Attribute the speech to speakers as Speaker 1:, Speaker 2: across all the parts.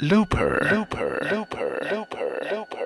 Speaker 1: Looper, Looper, Looper, Looper, Looper,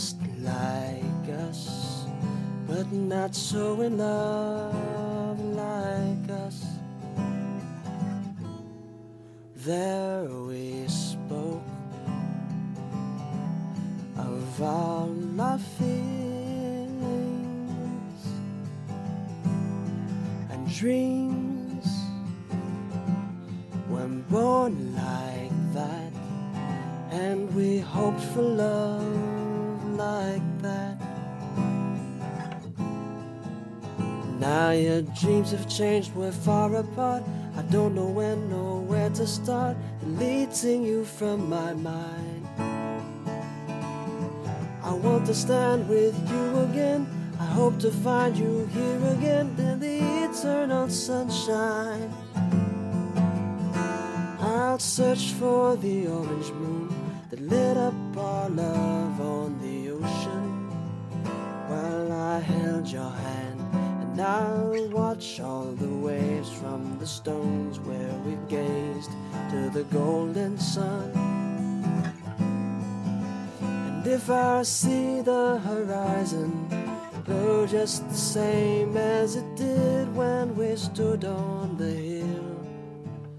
Speaker 2: just like us, but not so in we're far apart i don't know when or where to start deleting you from my mind I want to stand with you again. I hope to find you here again in the eternal sunshine. I'll search for the orange moon that lit up our love on the ocean while I held your hand. And I'll watch all the waves from the stones where we gazed to the golden sun. And if I see the horizon glow just the same as it did when we stood on the hill,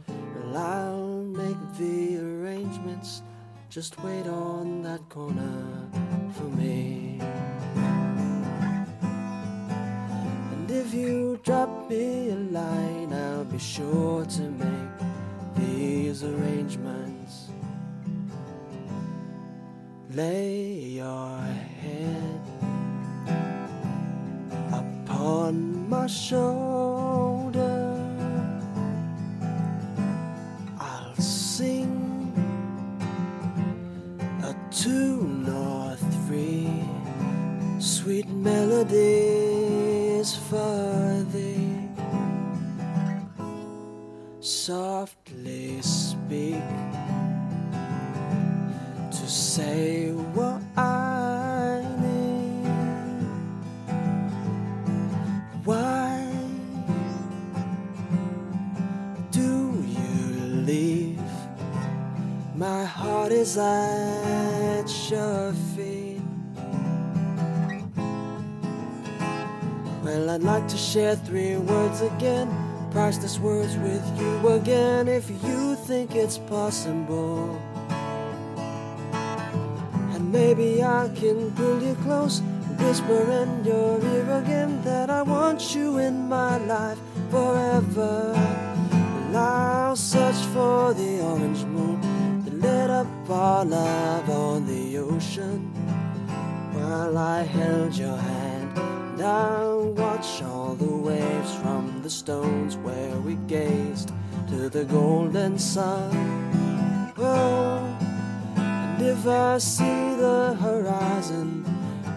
Speaker 2: well, I'll make the arrangements. Just wait on that corner for me. If you drop me a line, I'll be sure to make these arrangements. Lay your head upon my shoulder. I'll sing a tune or three, sweet melodies for thee. Softly speak to say what I need. Why do you leave? My heart is at your feet. Well, I'd like to share three words again, priceless words with you again, if you think it's possible. And maybe I can pull you close, whisper in your ear again that I want you in my life forever. I'll search for the orange moon that lit up our love on the ocean while I held your hand. And I'll watch all the waves from the stones where we gazed to the golden sun. Oh, and if I see the horizon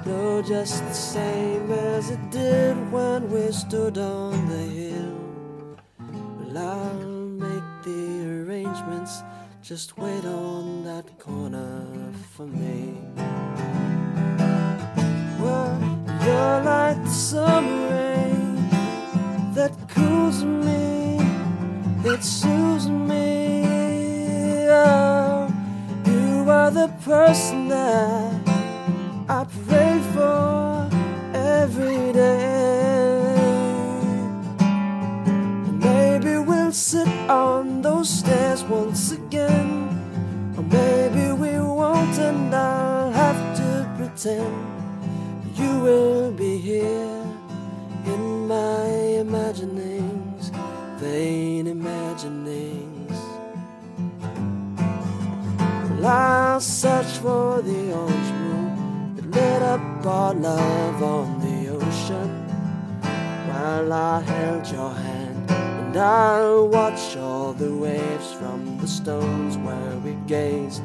Speaker 2: glow just the same as it did when we stood on the hill, well, I'll make the arrangements. Just wait on that corner for me. You're like the summer rain that cools me, it soothes me. Oh, you are the person that I pray for every day. Maybe we'll sit on those stairs once again. Or maybe we won't, and I'll have to pretend will be here in my imaginings, vain imaginings.
Speaker 3: Well, I'll search for the orange moon that lit up our love on the ocean while I held your hand. And I'll watch all the waves from the stones where we gazed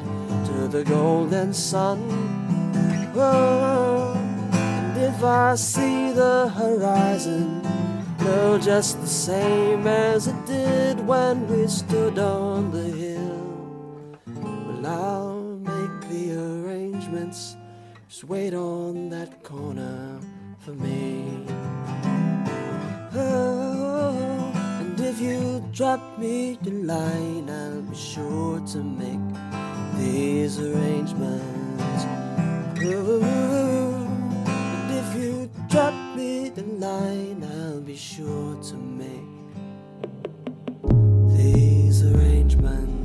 Speaker 3: to the golden sun. Whoa if I see the horizon, no, just the same as it did when we stood on the hill. Well, I'll make the arrangements. Just wait on that corner for me. Oh, and if you drop me the line, I'll be sure to make these arrangements. Oh, you drop me the line, I'll be sure to make these arrangements.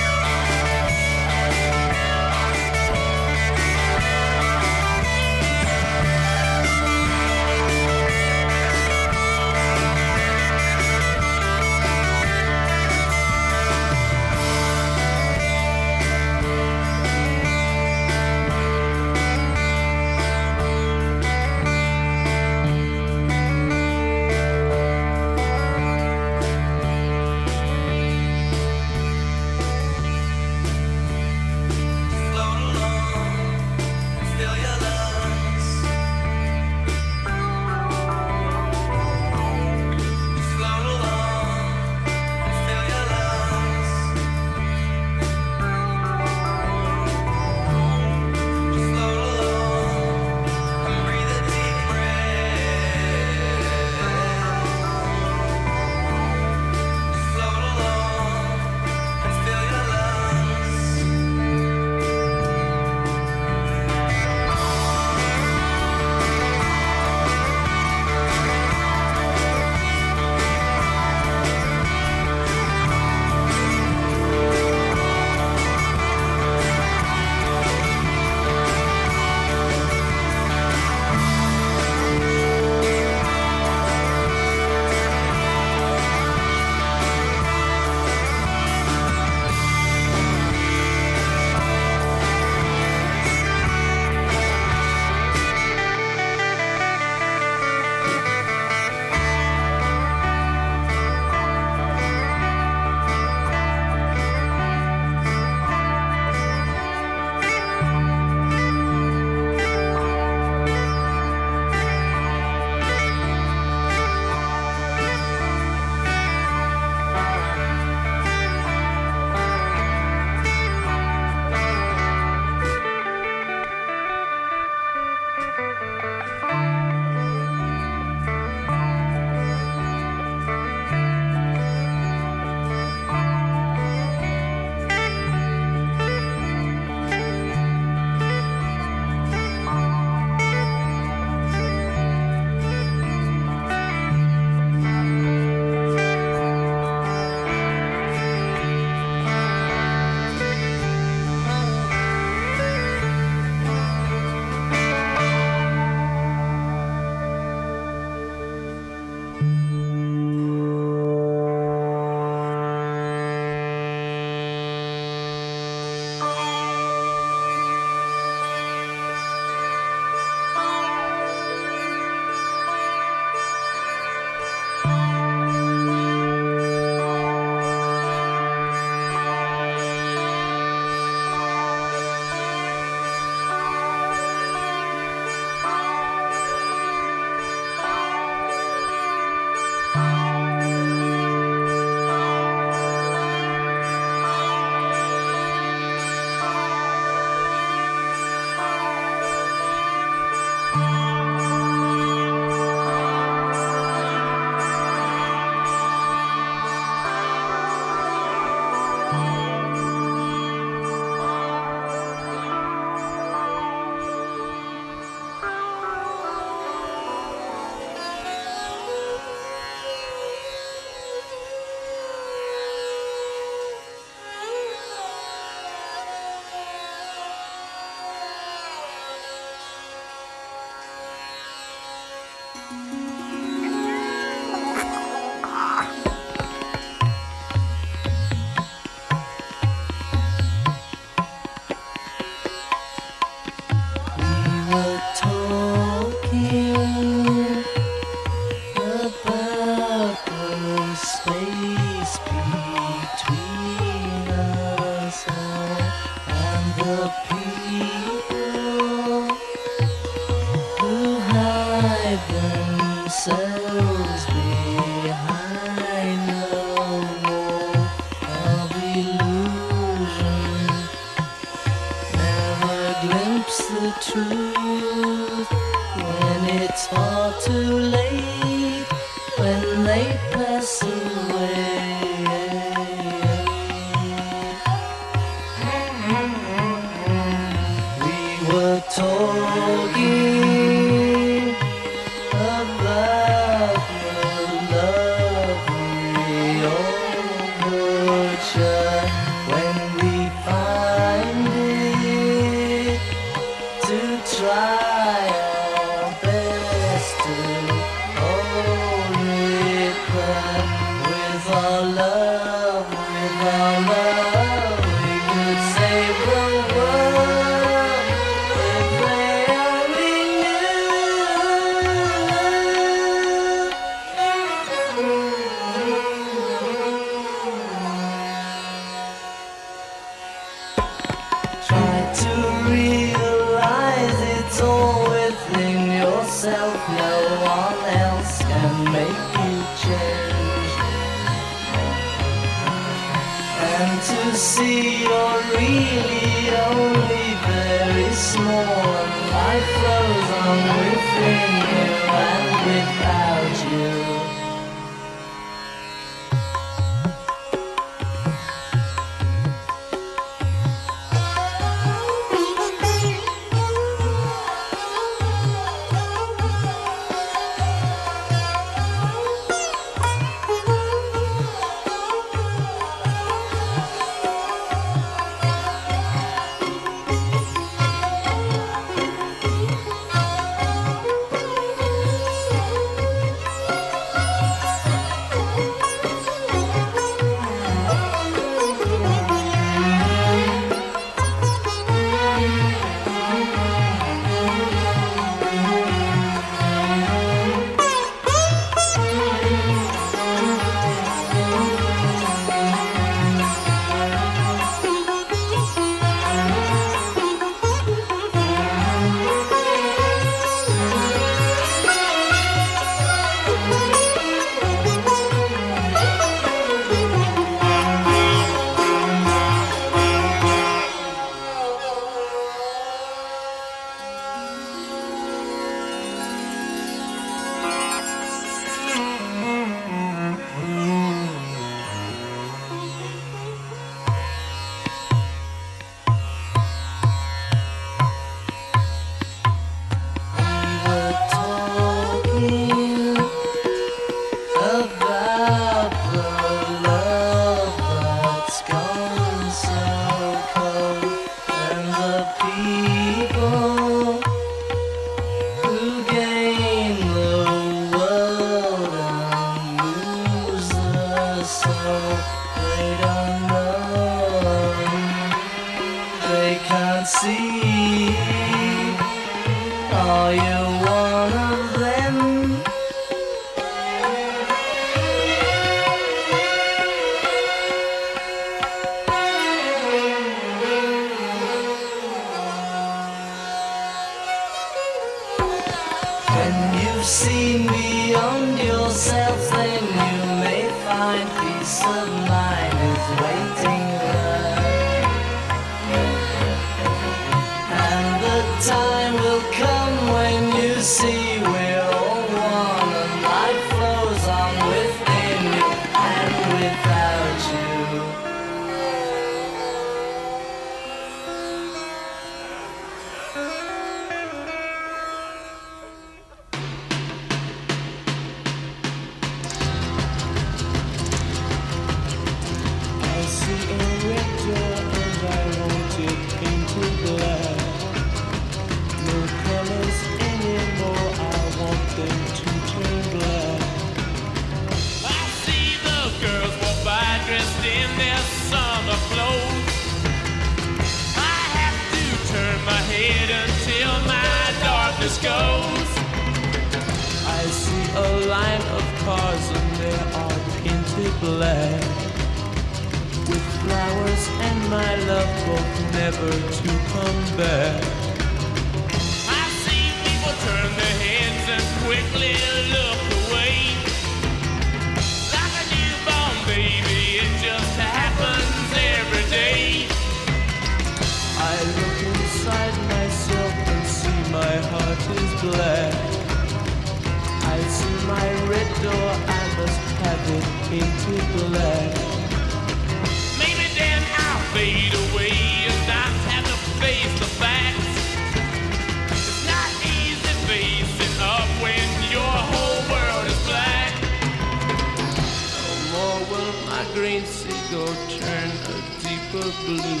Speaker 4: blue.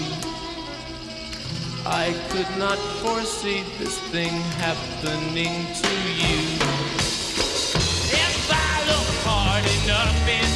Speaker 4: I could not foresee this thing happening to you. If I look hard enough in.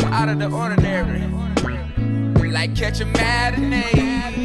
Speaker 5: something out of the ordinary. Like catch a matinee.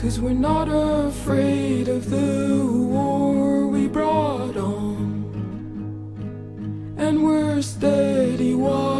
Speaker 6: Cause we're not afraid of the war we brought on. And we're steady watching.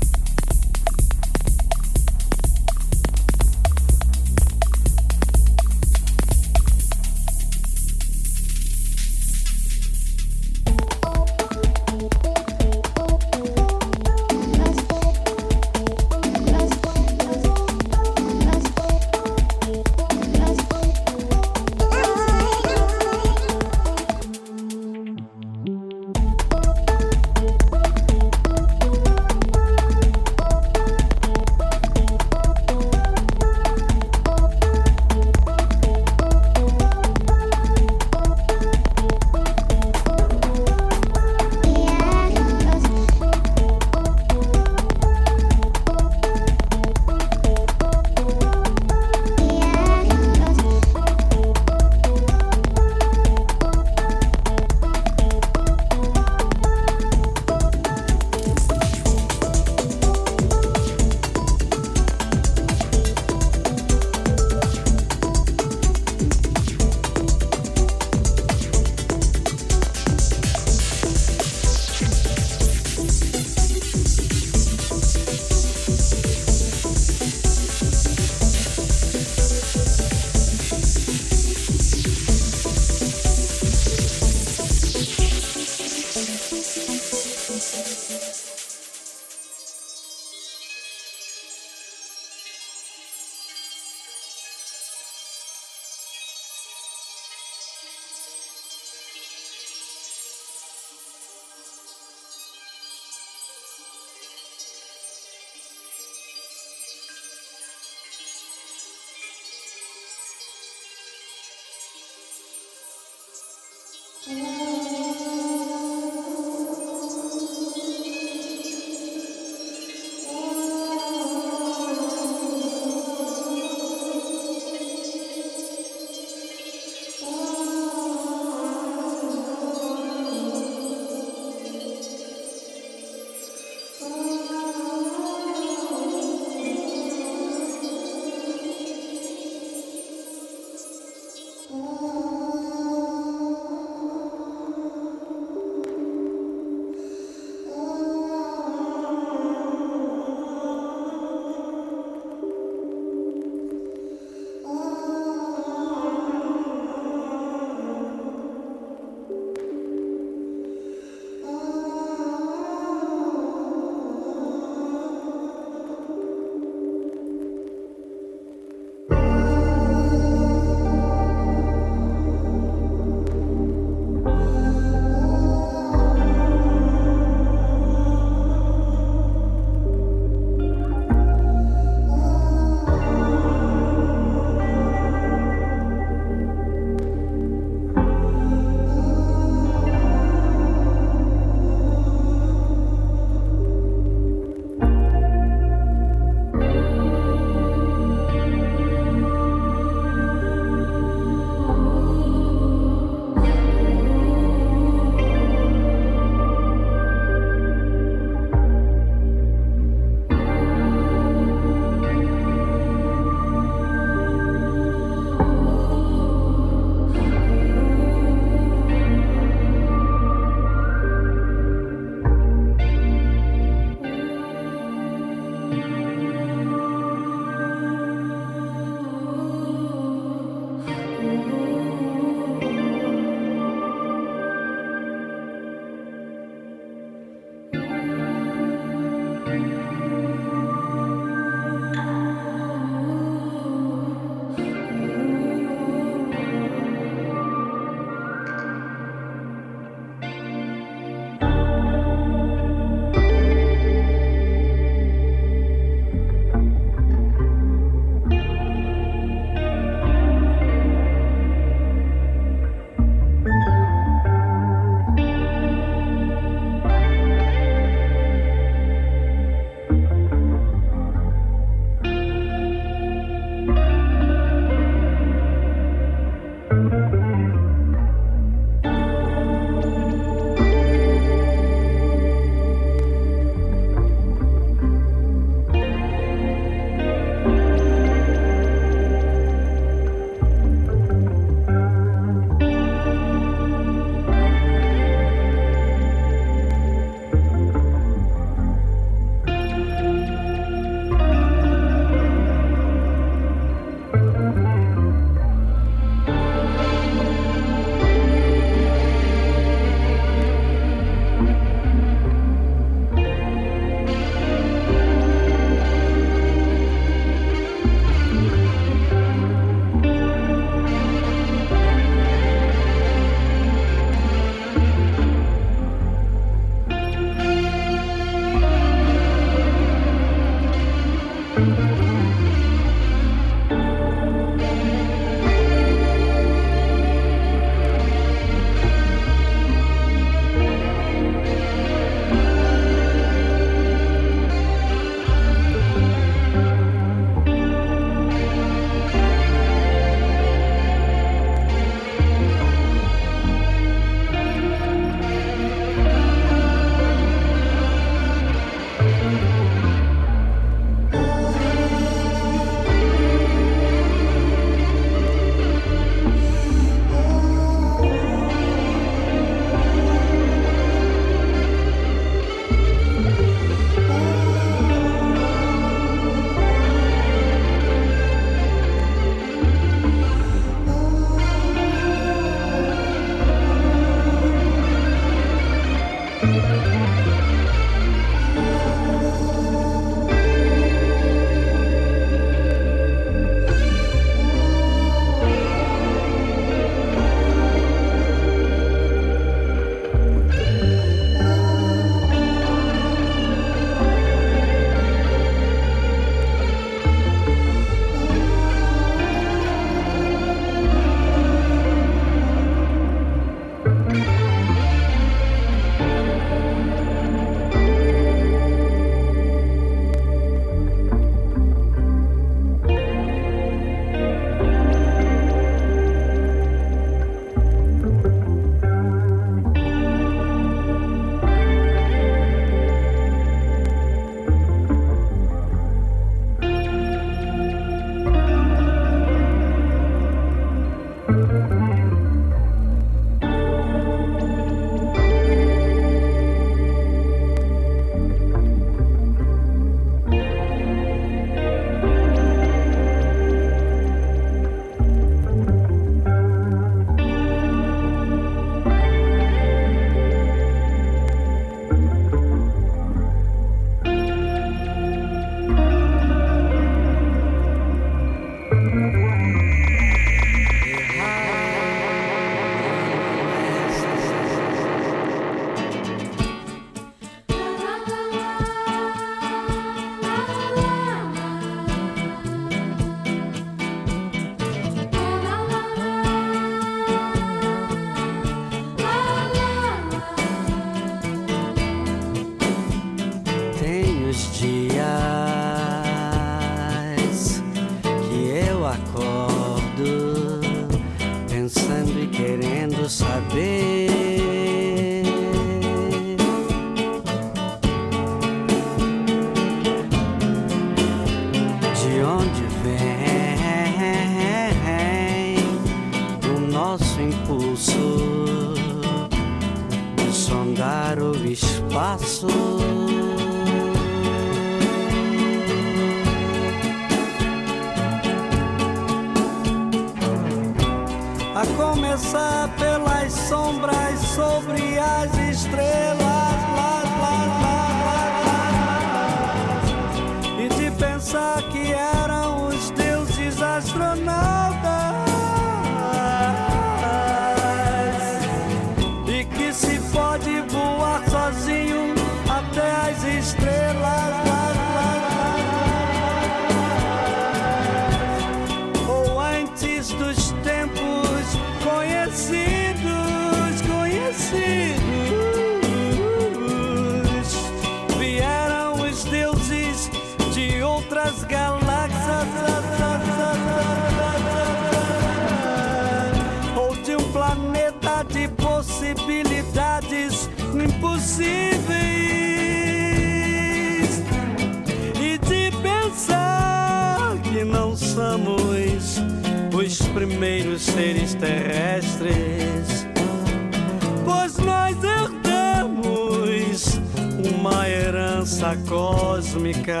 Speaker 7: dança cósmica.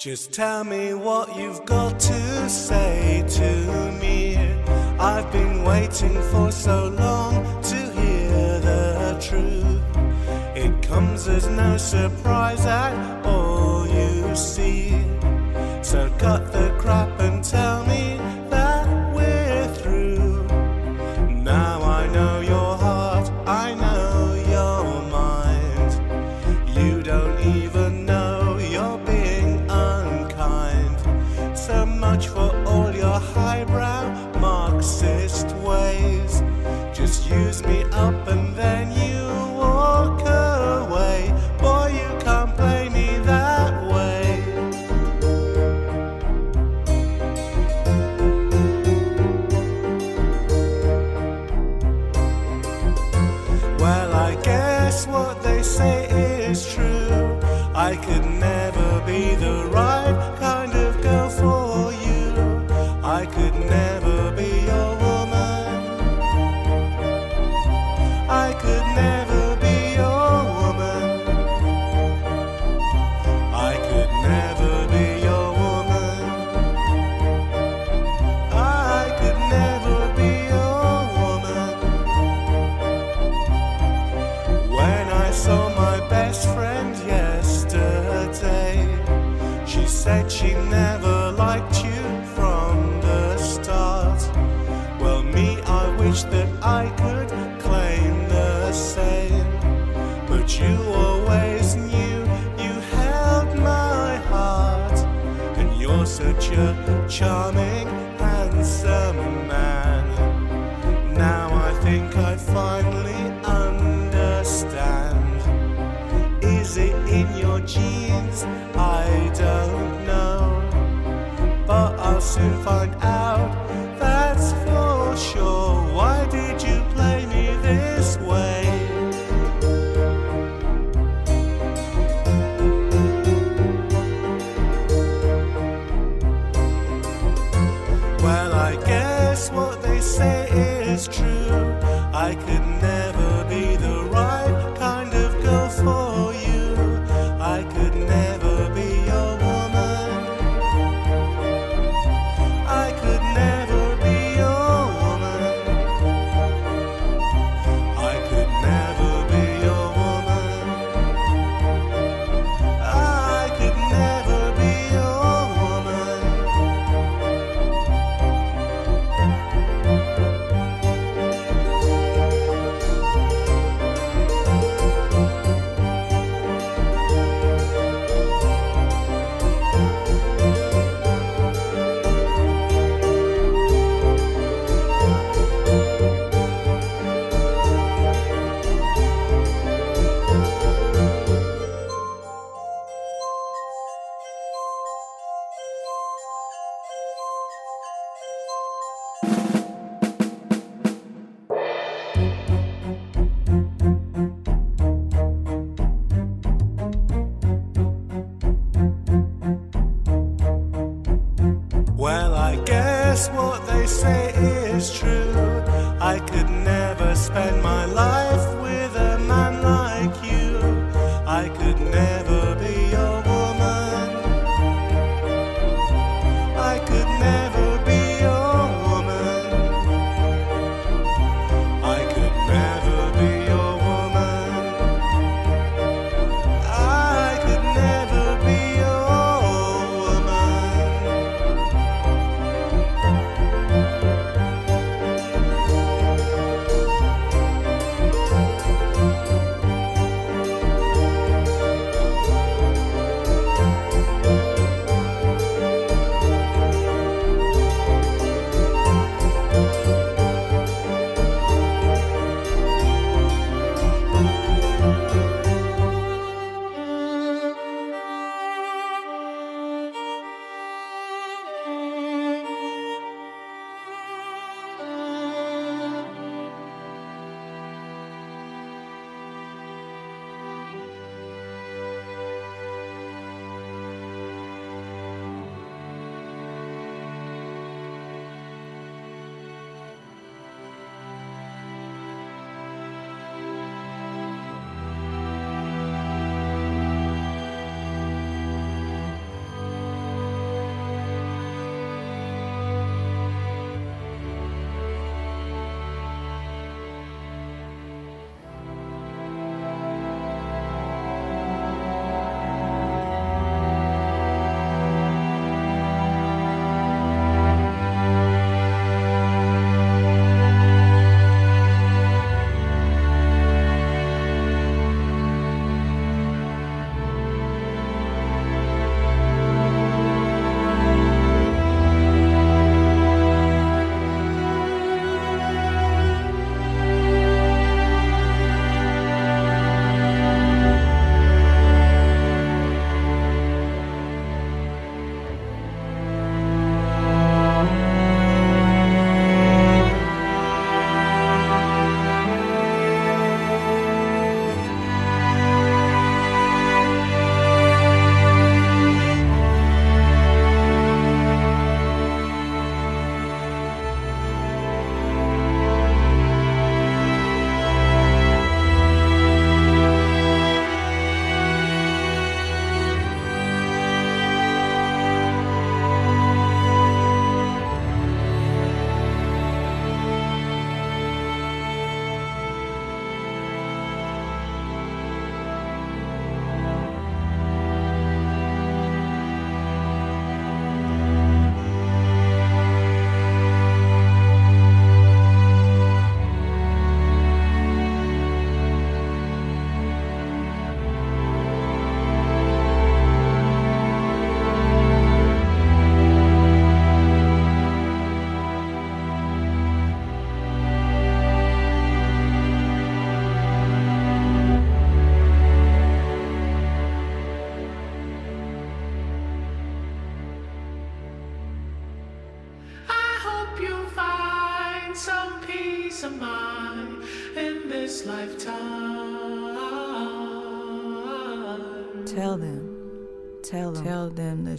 Speaker 8: Just tell me what you've got to say to me. I've been waiting for so long to hear the truth. It comes as no surprise at all, you see. So cut the crap and tell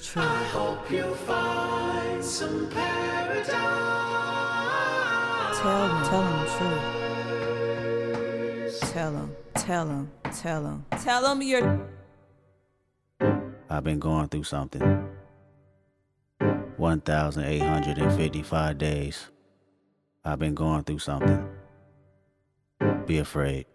Speaker 9: tell them.
Speaker 10: I hope you find some paradise.
Speaker 9: Tell them, tell them the truth. Tell them, tell them, tell them, tell them you're.
Speaker 11: I've been going through something. 1,855 days. I've been going through something. Be afraid.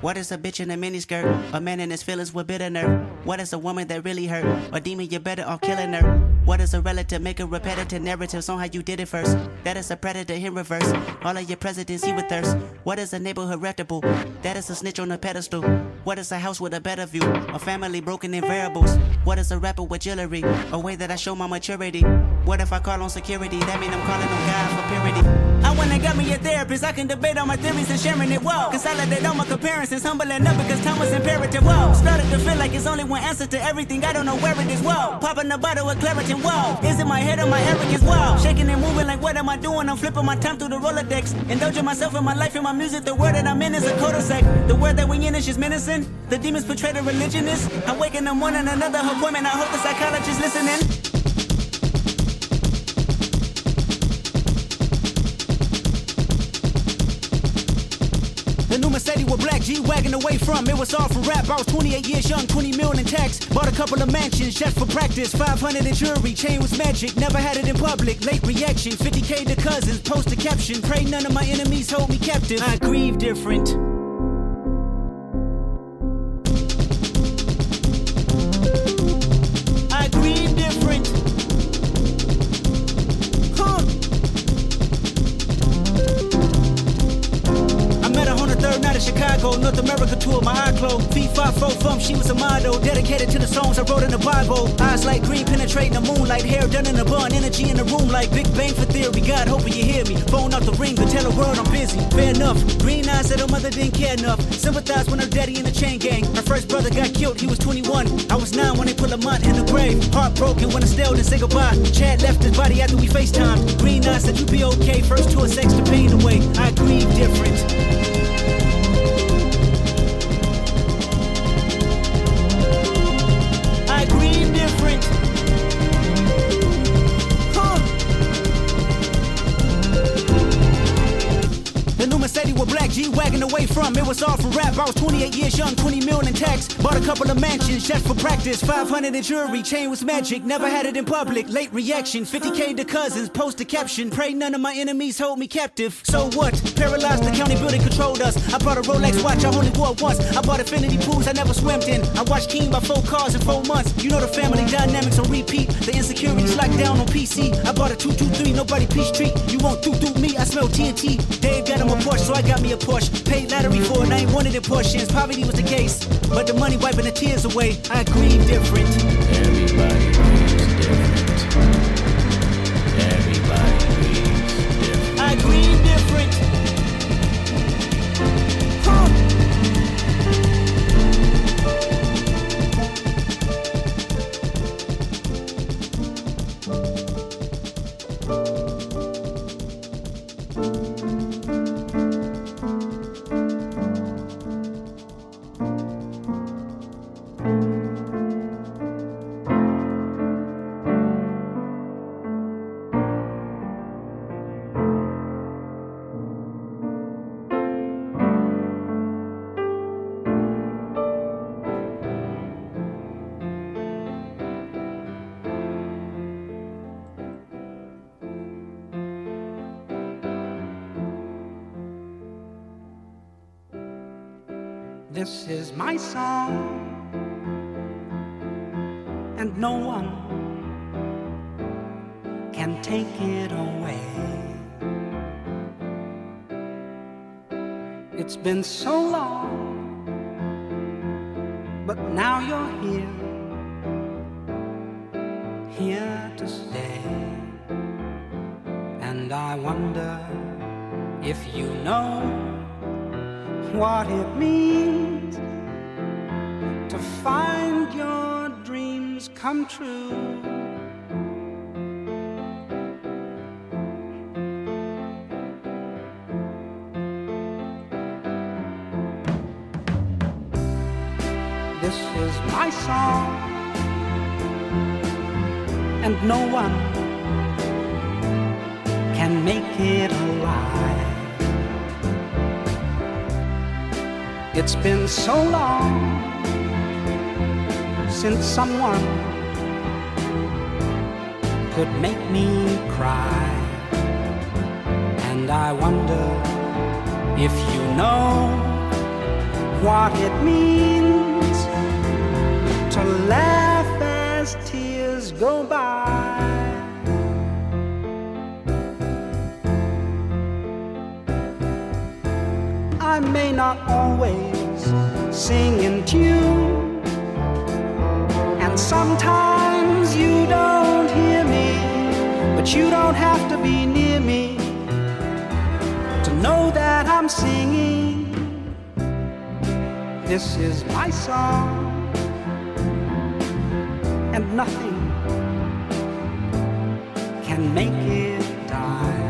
Speaker 12: What is a bitch in a miniskirt? A man in his feelings with bitter nerve. What is a woman that really hurt? A demon, you're better off killing her. What is a relative? Making repetitive narratives on how you did it first. That is a predator in reverse. All of your presidents, you with thirst. What is a neighborhood reputable? That is a snitch on a pedestal. What is a house with a better view? A family broken in variables. What is a rapper with jewelry? A way that I show my maturity. What if I call on security? That mean I'm calling on God for purity. I went and got me a therapist. I can debate all my theories and sharing it. Whoa. Consolidate all my comparisons. Humbling up because time was imperative. Whoa. Started to feel like it's only one answer to everything. I don't know where it is. Whoa. Popping a bottle of Claritin. Whoa. Is it my head or my arrogance? Whoa. Shaking and moving like what am I doing? I'm flipping my time through the Rolodex. Indulging myself in my life and my music. The word that I'm in is a cul-de-sac. The word that we in is just menacing. The demons portray the religionist. I wake in the morning, another appointment. I hope the psychologist listening. The new Mercedes with black G-Wagon away from. It was all for rap, I was 28 years young 20 million in tax. Bought a couple of mansions just for practice. 500 in jewelry, chain was magic. Never had it in public, late reaction. 50k to cousins, post a caption. Pray none of my enemies hold me captive. I grieve different America tour, my eye five four from, she was a model, dedicated to the songs I wrote in the Bible. Eyes like green, penetrating the moonlight, hair done in a bun, energy in the room like Big Bang for theory. God, hoping you hear me. Phone out the ring, but tell the world I'm busy. Fair enough. Green eyes said her mother didn't care enough. Sympathize when her daddy in the chain gang. Her first brother got killed, he was 21. I was nine when they put Lamont in the grave. Heartbroken when Estelle didn't say goodbye. Chad left his body after we FaceTimed. Green eyes said you'd be okay. First tour sex the pain away. I grieve different. With black G-Wagon away from. It was all for rap, I was 28 years young 20 million in tax. Bought a couple of mansions just for practice. 500 in jewelry, chain was magic. Never had it in public, late reaction. 50k to cousins, post a caption. Pray none of my enemies hold me captive. So what? Paralyzed the county building controlled us. I bought a Rolex watch, I only wore once. I bought infinity pools I never swam in. I watched King by four cars in four months. You know the family dynamics on repeat. The insecurities locked down on PC I bought a 223, nobody peace treat. You won't do do me, I smell TNT Dave got him a Porsche, so I got me a Porsche. Paid lottery for it, I ain't wanted it portions Poverty was the case, but the money wiping the tears away. I grieve different.
Speaker 11: Everybody
Speaker 13: my song, and no one can take it away. It's been so long, but now you're here, here to stay. And I wonder if you know what it means to find your dreams come true. This is my song, and no one can make it alive. It's been so long decent someone could make me cry. And I wonder if you know what it means to laugh as tears go by. I may not always sing in tune Sometimes you don't hear me, but you don't have to be near me to know that I'm singing. This is my song and nothing can make it die.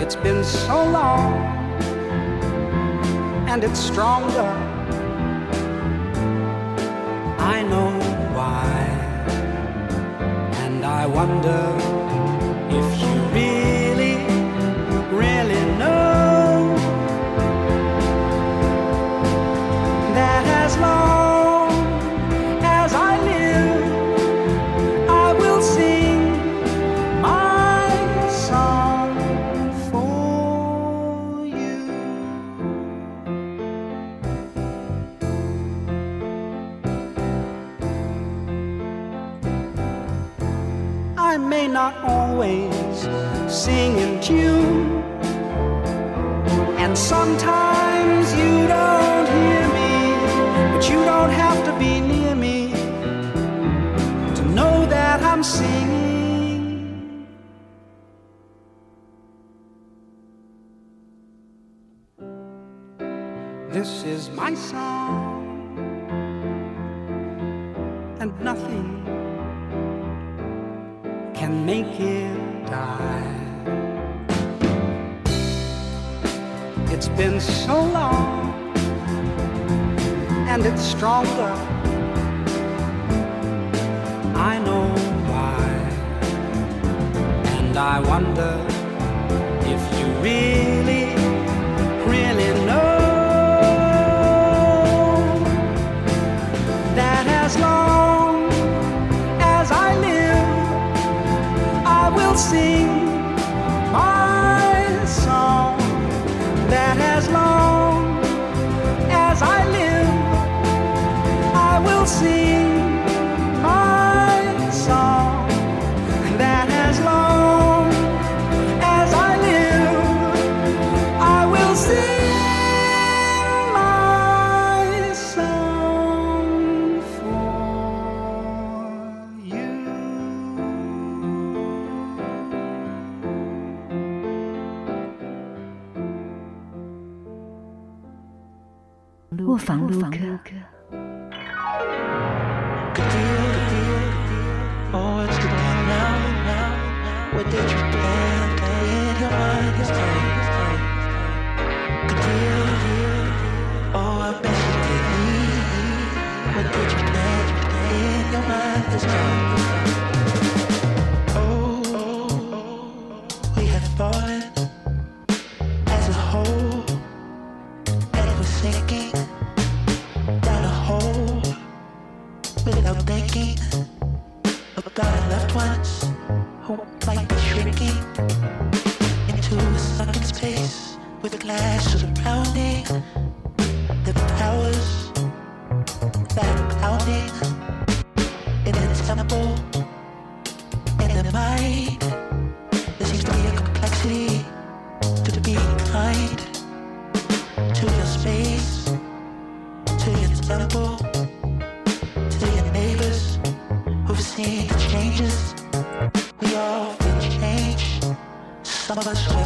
Speaker 13: It's been so long and it's stronger. I know why, and I wonder if you. always sing in tune. And sometimes
Speaker 14: 把的手。